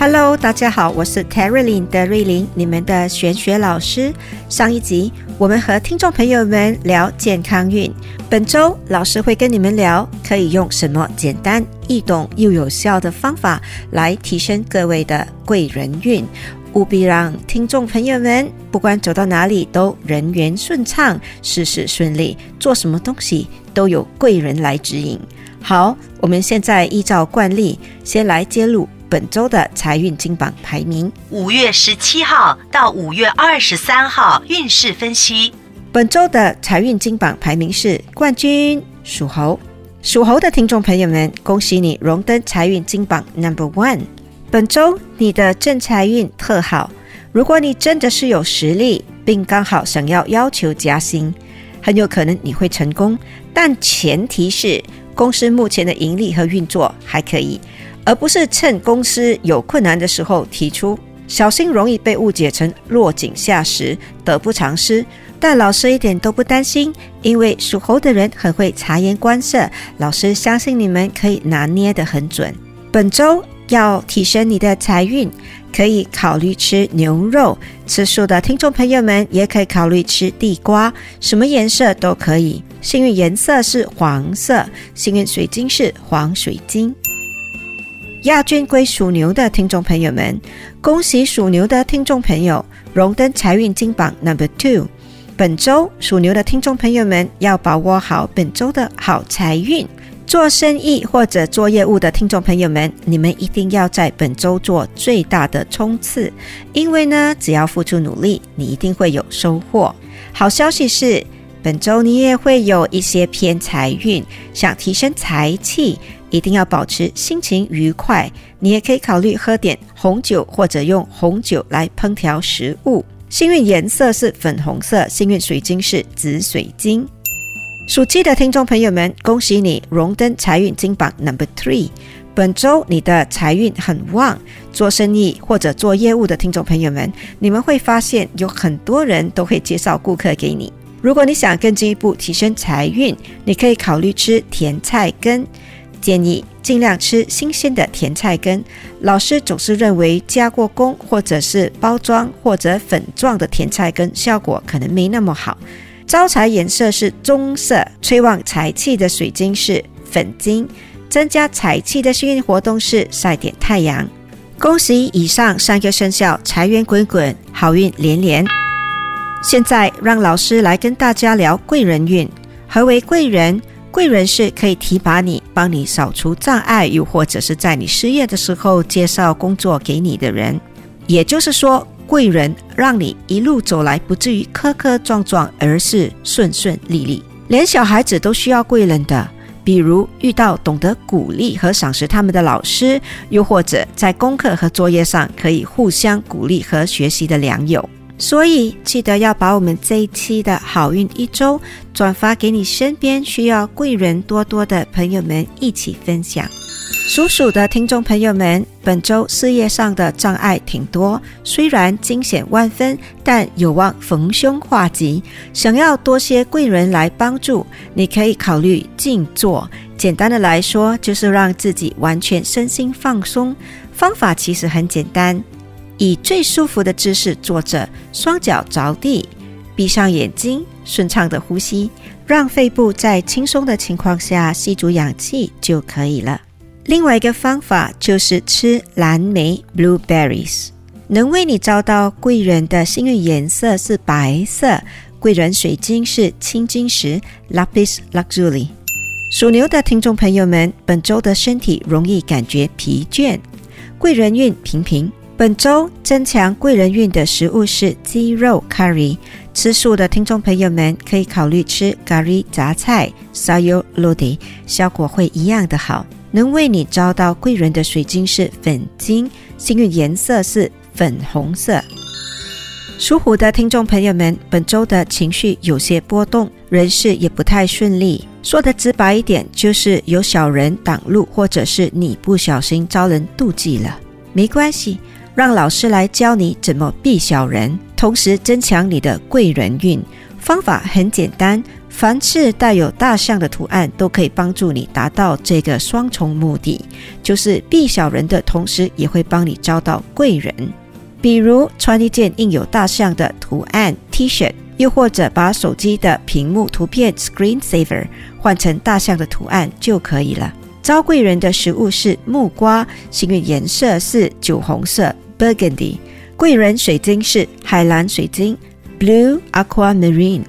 Hello，大家好，我是 Carolyn 的瑞琳，你们的玄学老师。上一集我们和听众朋友们聊健康运，本周老师会跟你们聊可以用什么简单易懂又有效的方法来提升各位的贵人运，务必让听众朋友们不管走到哪里都人缘顺畅，事事顺利，做什么东西都有贵人来指引。好，我们现在依照惯例先来揭露。本周的财运金榜排名，五月十七号到五月二十三号运势分析。本周的财运金榜排名是冠军属猴，属猴的听众朋友们，恭喜你荣登财运金榜 Number One。本周你的正财运特好，如果你真的是有实力，并刚好想要要求加薪，很有可能你会成功，但前提是公司目前的盈利和运作还可以。而不是趁公司有困难的时候提出，小心容易被误解成落井下石、得不偿失。但老师一点都不担心，因为属猴的人很会察言观色，老师相信你们可以拿捏得很准。本周要提升你的财运，可以考虑吃牛肉。吃素的听众朋友们也可以考虑吃地瓜，什么颜色都可以。幸运颜色是黄色，幸运水晶是黄水晶。亚军归属牛的听众朋友们，恭喜属牛的听众朋友荣登财运金榜 Number Two。本周属牛的听众朋友们要把握好本周的好财运。做生意或者做业务的听众朋友们，你们一定要在本周做最大的冲刺，因为呢，只要付出努力，你一定会有收获。好消息是，本周你也会有一些偏财运，想提升财气。一定要保持心情愉快。你也可以考虑喝点红酒，或者用红酒来烹调食物。幸运颜色是粉红色，幸运水晶是紫水晶。属鸡的听众朋友们，恭喜你荣登财运金榜 Number Three。本周你的财运很旺，做生意或者做业务的听众朋友们，你们会发现有很多人都会介绍顾客给你。如果你想更进一步提升财运，你可以考虑吃甜菜根。建议尽量吃新鲜的甜菜根。老师总是认为加过工或者是包装或者粉状的甜菜根效果可能没那么好。招财颜色是棕色，催旺财气的水晶是粉晶，增加财气的幸运活动是晒点太阳。恭喜以上三个生肖财源滚滚，好运连连。现在让老师来跟大家聊贵人运。何为贵人？贵人是可以提拔你、帮你扫除障碍，又或者是在你失业的时候介绍工作给你的人。也就是说，贵人让你一路走来不至于磕磕撞撞，而是顺顺利利。连小孩子都需要贵人的，比如遇到懂得鼓励和赏识他们的老师，又或者在功课和作业上可以互相鼓励和学习的良友。所以记得要把我们这一期的好运一周转发给你身边需要贵人多多的朋友们一起分享。属鼠的听众朋友们，本周事业上的障碍挺多，虽然惊险万分，但有望逢凶化吉。想要多些贵人来帮助，你可以考虑静坐。简单的来说，就是让自己完全身心放松。方法其实很简单。以最舒服的姿势坐着，双脚着地，闭上眼睛，顺畅的呼吸，让肺部在轻松的情况下吸足氧气就可以了。另外一个方法就是吃蓝莓 （blueberries），能为你招到贵人的幸运颜色是白色，贵人水晶是青金石 （Lapis Lazuli）。属牛的听众朋友们，本周的身体容易感觉疲倦，贵人运平平。本周增强贵人运的食物是鸡肉 curry。吃素的听众朋友们可以考虑吃咖喱杂菜 sayur lodeh，效果会一样的好。能为你招到贵人的水晶是粉晶，幸运颜色是粉红色。属虎的听众朋友们，本周的情绪有些波动，人事也不太顺利。说的直白一点，就是有小人挡路，或者是你不小心招人妒忌了。没关系，让老师来教你怎么避小人，同时增强你的贵人运。方法很简单。凡是带有大象的图案，都可以帮助你达到这个双重目的，就是避小人的同时，也会帮你招到贵人。比如穿一件印有大象的图案 T 恤，又或者把手机的屏幕图片 Screen Saver 换成大象的图案就可以了。招贵人的食物是木瓜，幸运颜色是酒红色 Burgundy，贵人水晶是海蓝水晶 Blue Aquamarine。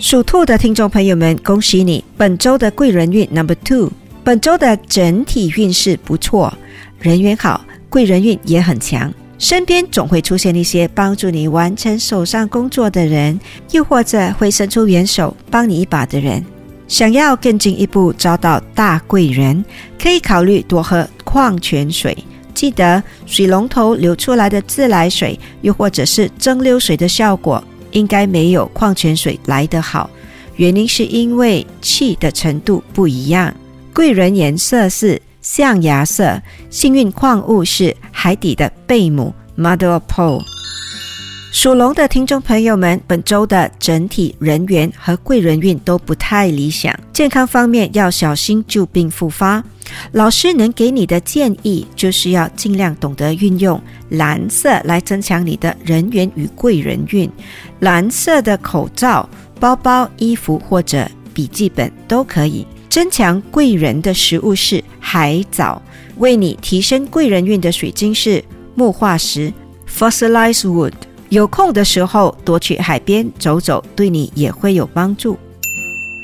属兔的听众朋友们，恭喜你！本周的贵人运 Number Two，本周的整体运势不错，人缘好，贵人运也很强。身边总会出现一些帮助你完成手上工作的人，又或者会伸出援手帮你一把的人。想要更进一步招到大贵人，可以考虑多喝矿泉水。记得水龙头流出来的自来水，又或者是蒸馏水的效果。应该没有矿泉水来得好，原因是因为气的程度不一样。贵人颜色是象牙色，幸运矿物是海底的贝母 （Mother of Pearl）。属龙的听众朋友们，本周的整体人缘和贵人运都不太理想，健康方面要小心旧病复发。老师能给你的建议就是要尽量懂得运用蓝色来增强你的人缘与贵人运。蓝色的口罩、包包、衣服或者笔记本都可以。增强贵人的食物是海藻，为你提升贵人运的水晶是木化石 （Fossilized Wood）。有空的时候多去海边走走，对你也会有帮助。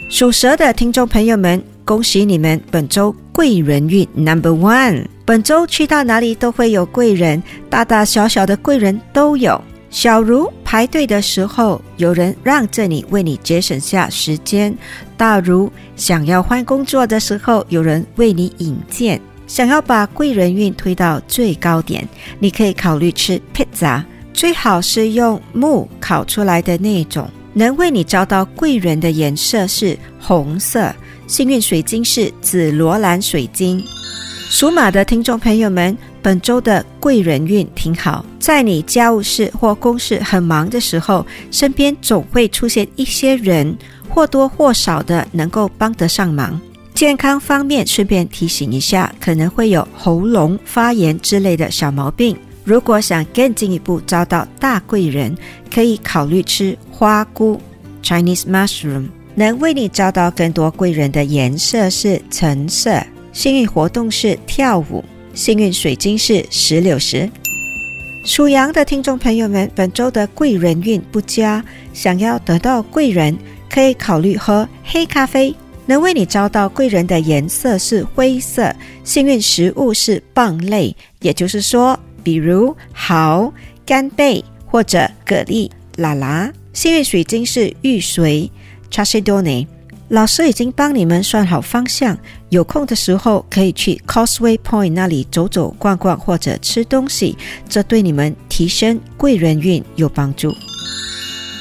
属蛇的听众朋友们，恭喜你们本周贵人运 Number One。本周去到哪里都会有贵人，大大小小的贵人都有。小如排队的时候，有人让着你，为你节省下时间；大如想要换工作的时候，有人为你引荐。想要把贵人运推到最高点，你可以考虑吃披萨，最好是用木烤出来的那种。能为你招到贵人的颜色是红色，幸运水晶是紫罗兰水晶。属马的听众朋友们。本周的贵人运挺好，在你家务事或公事很忙的时候，身边总会出现一些人，或多或少的能够帮得上忙。健康方面，顺便提醒一下，可能会有喉咙发炎之类的小毛病。如果想更进一步招到大贵人，可以考虑吃花菇 （Chinese mushroom），能为你招到更多贵人的颜色是橙色，幸运活动是跳舞。幸运水晶是石榴石。属羊的听众朋友们，本周的贵人运不佳，想要得到贵人，可以考虑喝黑咖啡。能为你招到贵人的颜色是灰色。幸运食物是蚌类，也就是说，比如蚝、干贝或者蛤蜊、啦啦。幸运水晶是玉髓 （Chalcedony）。老师已经帮你们算好方向，有空的时候可以去 Causeway Point 那里走走逛逛或者吃东西，这对你们提升贵人运有帮助。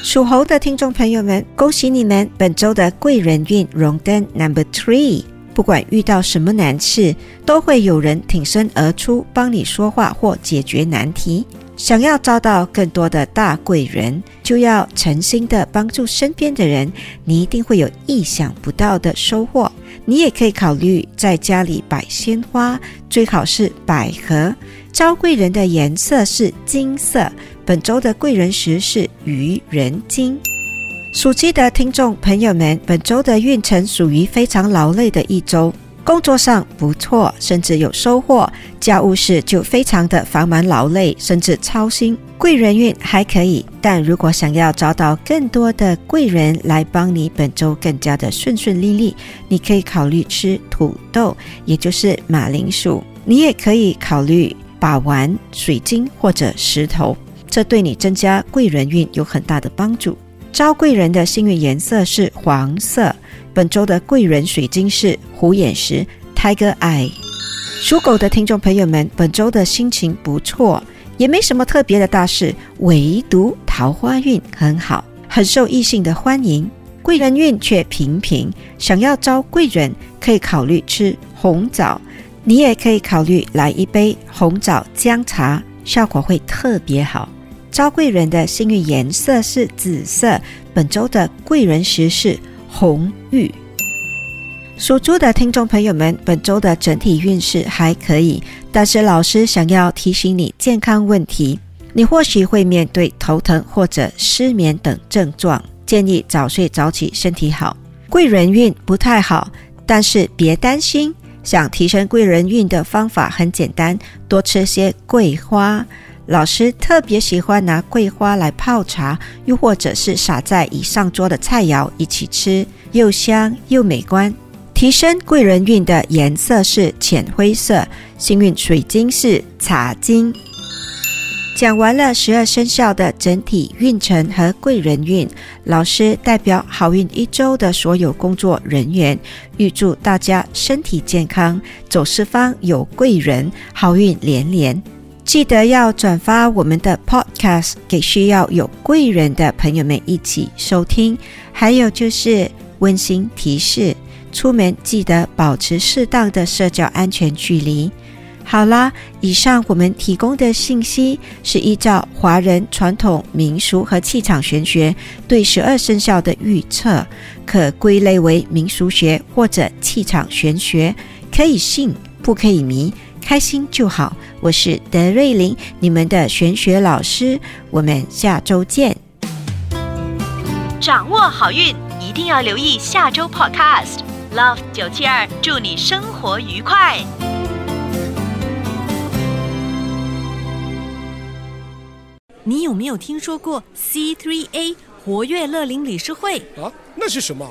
属猴的听众朋友们，恭喜你们本周的贵人运荣登 Number Three。不管遇到什么难事，都会有人挺身而出帮你说话或解决难题。想要招到更多的大贵人，就要诚心的帮助身边的人，你一定会有意想不到的收获。你也可以考虑在家里摆鲜花，最好是百合。招贵人的颜色是金色，本周的贵人石是愚人金。属鸡的听众朋友们，本周的运程属于非常劳累的一周。工作上不错，甚至有收获；家务事就非常的繁忙劳累，甚至操心。贵人运还可以，但如果想要找到更多的贵人来帮你本周更加的顺顺利利，你可以考虑吃土豆，也就是马铃薯。你也可以考虑把玩水晶或者石头，这对你增加贵人运有很大的帮助。招贵人的幸运颜色是黄色。本周的贵人水晶是虎眼石 （Tiger Eye）。属狗的听众朋友们，本周的心情不错，也没什么特别的大事，唯独桃花运很好，很受异性的欢迎。贵人运却平平，想要招贵人，可以考虑吃红枣。你也可以考虑来一杯红枣姜茶，效果会特别好。招贵人的幸运颜色是紫色，本周的贵人石是。红玉，属猪的听众朋友们，本周的整体运势还可以，但是老师想要提醒你健康问题，你或许会面对头疼或者失眠等症状，建议早睡早起，身体好。贵人运不太好，但是别担心，想提升贵人运的方法很简单，多吃些桂花。老师特别喜欢拿桂花来泡茶，又或者是撒在已上桌的菜肴一起吃，又香又美观。提升贵人运的颜色是浅灰色，幸运水晶是茶晶。讲完了十二生肖的整体运程和贵人运，老师代表好运一周的所有工作人员，预祝大家身体健康，走四方有贵人，好运连连。记得要转发我们的 Podcast 给需要有贵人的朋友们一起收听。还有就是温馨提示：出门记得保持适当的社交安全距离。好啦，以上我们提供的信息是依照华人传统民俗和气场玄学对十二生肖的预测，可归类为民俗学或者气场玄学，可以信不可以迷。开心就好，我是德瑞琳，你们的玄学老师，我们下周见。掌握好运，一定要留意下周 Podcast。Love 九七二，祝你生活愉快。你有没有听说过 C3A 活跃乐龄理事会？啊，那是什么？